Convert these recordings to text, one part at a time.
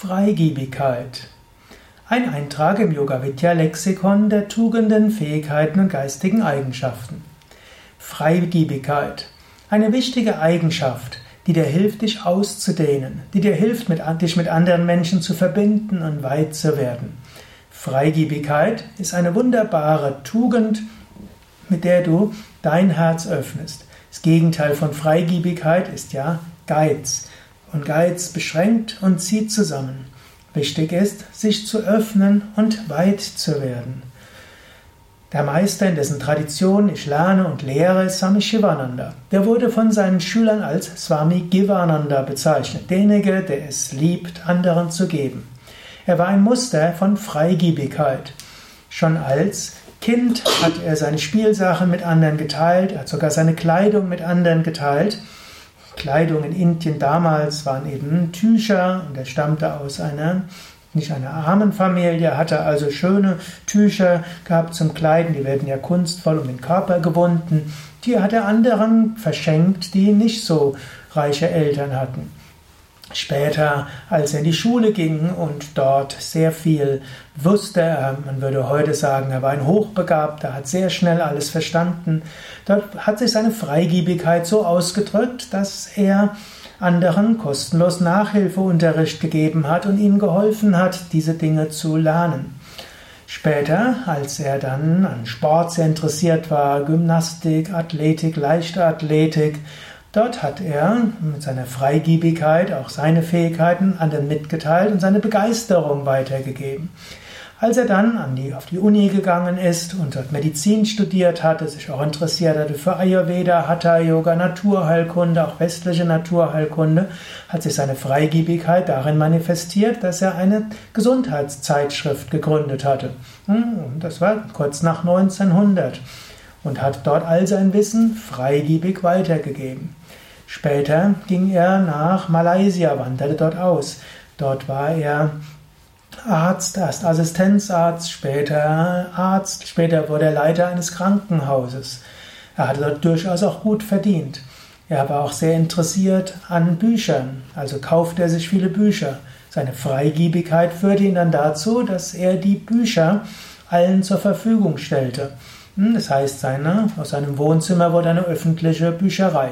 Freigiebigkeit. Ein Eintrag im Yoga Vidya Lexikon der Tugenden, Fähigkeiten und geistigen Eigenschaften. Freigiebigkeit. Eine wichtige Eigenschaft, die dir hilft, dich auszudehnen, die dir hilft, dich mit anderen Menschen zu verbinden und weit zu werden. Freigiebigkeit ist eine wunderbare Tugend, mit der du dein Herz öffnest. Das Gegenteil von Freigiebigkeit ist ja Geiz. Und Geiz beschränkt und zieht zusammen. Wichtig ist, sich zu öffnen und weit zu werden. Der Meister, in dessen Tradition ich lerne und lehre, ist Swami Shivananda. Der wurde von seinen Schülern als Swami Givananda bezeichnet, derjenige, der es liebt, anderen zu geben. Er war ein Muster von Freigiebigkeit. Schon als Kind hat er seine Spielsachen mit anderen geteilt, hat sogar seine Kleidung mit anderen geteilt. Kleidung in Indien damals waren eben Tücher und er stammte aus einer nicht einer armen Familie, hatte also schöne Tücher gehabt zum Kleiden, die werden ja kunstvoll um den Körper gewunden. Die hat er anderen verschenkt, die nicht so reiche Eltern hatten. Später, als er in die Schule ging und dort sehr viel wusste, äh, man würde heute sagen, er war ein Hochbegabter, hat sehr schnell alles verstanden, dort hat sich seine Freigiebigkeit so ausgedrückt, dass er anderen kostenlos Nachhilfeunterricht gegeben hat und ihnen geholfen hat, diese Dinge zu lernen. Später, als er dann an Sport sehr interessiert war, Gymnastik, Athletik, Leichtathletik, Dort hat er mit seiner Freigiebigkeit auch seine Fähigkeiten anderen mitgeteilt und seine Begeisterung weitergegeben. Als er dann die, auf die Uni gegangen ist und dort Medizin studiert hatte, sich auch interessiert hatte für Ayurveda, Hatha Yoga, Naturheilkunde, auch westliche Naturheilkunde, hat sich seine Freigiebigkeit darin manifestiert, dass er eine Gesundheitszeitschrift gegründet hatte. Hm, das war kurz nach 1900 und hat dort all sein Wissen freigiebig weitergegeben. Später ging er nach Malaysia, wanderte dort aus. Dort war er Arzt, erst Assistenzarzt, später Arzt, später wurde er Leiter eines Krankenhauses. Er hatte dort durchaus auch gut verdient. Er war auch sehr interessiert an Büchern, also kaufte er sich viele Bücher. Seine Freigiebigkeit führte ihn dann dazu, dass er die Bücher allen zur Verfügung stellte. Hm, das heißt, seine, aus seinem Wohnzimmer wurde eine öffentliche Bücherei.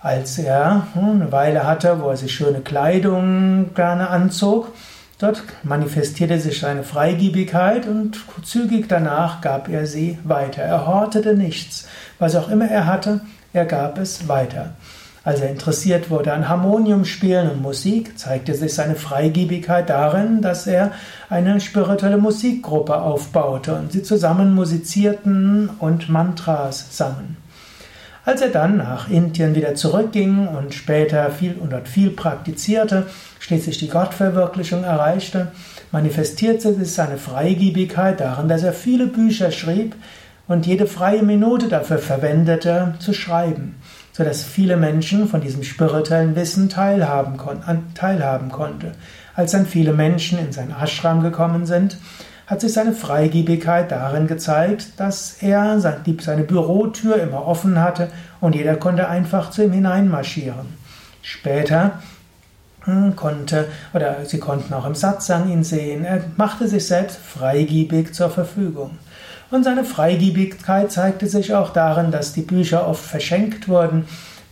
Als er hm, eine Weile hatte, wo er sich schöne Kleidung gerne anzog, dort manifestierte sich seine Freigiebigkeit und zügig danach gab er sie weiter. Er hortete nichts. Was auch immer er hatte, er gab es weiter. Als er interessiert wurde an Harmoniumspielen und Musik, zeigte sich seine Freigiebigkeit darin, dass er eine spirituelle Musikgruppe aufbaute und sie zusammen musizierten und Mantras sangen. Als er dann nach Indien wieder zurückging und später viel und dort viel praktizierte, schließlich die Gottverwirklichung erreichte, manifestierte sich seine Freigiebigkeit darin, dass er viele Bücher schrieb und jede freie Minute dafür verwendete, zu schreiben, sodass viele Menschen von diesem spirituellen Wissen teilhaben, kon teilhaben konnte. Als dann viele Menschen in sein Ashram gekommen sind, hat sich seine Freigiebigkeit darin gezeigt, dass er seine Bürotür immer offen hatte und jeder konnte einfach zu ihm hineinmarschieren. Später hm, konnte, oder sie konnten auch im Satsang ihn sehen, er machte sich selbst freigiebig zur Verfügung. Und seine Freigiebigkeit zeigte sich auch darin, dass die Bücher oft verschenkt wurden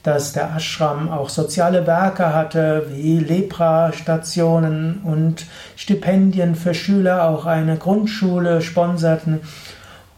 dass der Ashram auch soziale Werke hatte, wie Lepra-Stationen und Stipendien für Schüler, auch eine Grundschule sponserten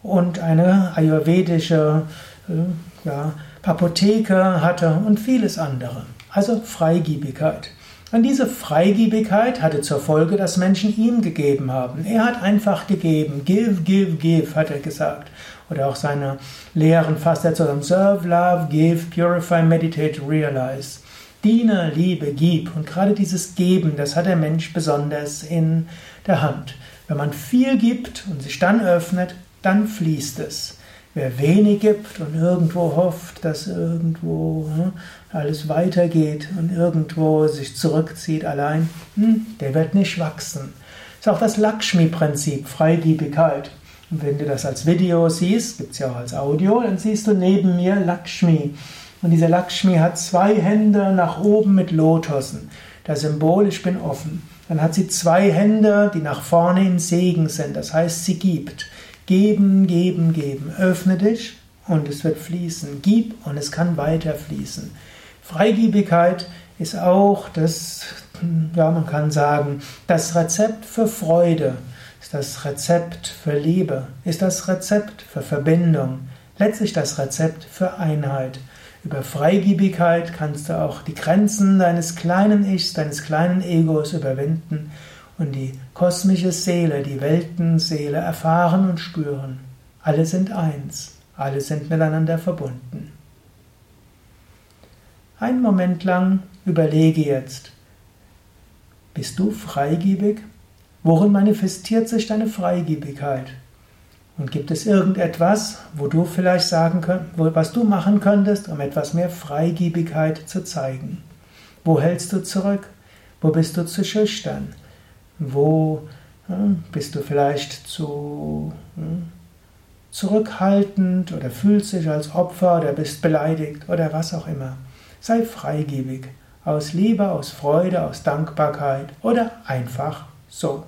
und eine ayurvedische äh, ja, Apotheke hatte und vieles andere. Also Freigiebigkeit. Und diese Freigiebigkeit hatte zur Folge, dass Menschen ihm gegeben haben. Er hat einfach gegeben. Give, give, give, hat er gesagt. Oder auch seine Lehren fasst er zusammen. Serve, love, give, purify, meditate, realize. Diene, liebe, gib. Und gerade dieses Geben, das hat der Mensch besonders in der Hand. Wenn man viel gibt und sich dann öffnet, dann fließt es. Wer wenig gibt und irgendwo hofft, dass irgendwo hm, alles weitergeht und irgendwo sich zurückzieht allein, hm, der wird nicht wachsen. Das ist auch das Lakshmi-Prinzip, Freigiebigkeit. Und wenn du das als Video siehst, gibt es ja auch als Audio, dann siehst du neben mir Lakshmi. Und diese Lakshmi hat zwei Hände nach oben mit Lotussen. Das Symbol, ich bin offen. Dann hat sie zwei Hände, die nach vorne in Segen sind. Das heißt, sie gibt. Geben, geben, geben. Öffne dich und es wird fließen. Gib und es kann weiter fließen. Freigiebigkeit ist auch das, ja, man kann sagen, das Rezept für Freude, ist das Rezept für Liebe, ist das Rezept für Verbindung, letztlich das Rezept für Einheit. Über Freigiebigkeit kannst du auch die Grenzen deines kleinen Ichs, deines kleinen Egos überwinden und die kosmische Seele, die Weltenseele erfahren und spüren. Alle sind eins, alle sind miteinander verbunden. Einen Moment lang überlege jetzt, bist du freigiebig? Worin manifestiert sich deine Freigiebigkeit? Und gibt es irgendetwas, wo du vielleicht sagen könntest, was du machen könntest, um etwas mehr Freigiebigkeit zu zeigen? Wo hältst du zurück? Wo bist du zu schüchtern? Wo hm, bist du vielleicht zu hm, zurückhaltend oder fühlst dich als Opfer oder bist beleidigt oder was auch immer? Sei freigebig, aus Liebe, aus Freude, aus Dankbarkeit oder einfach so.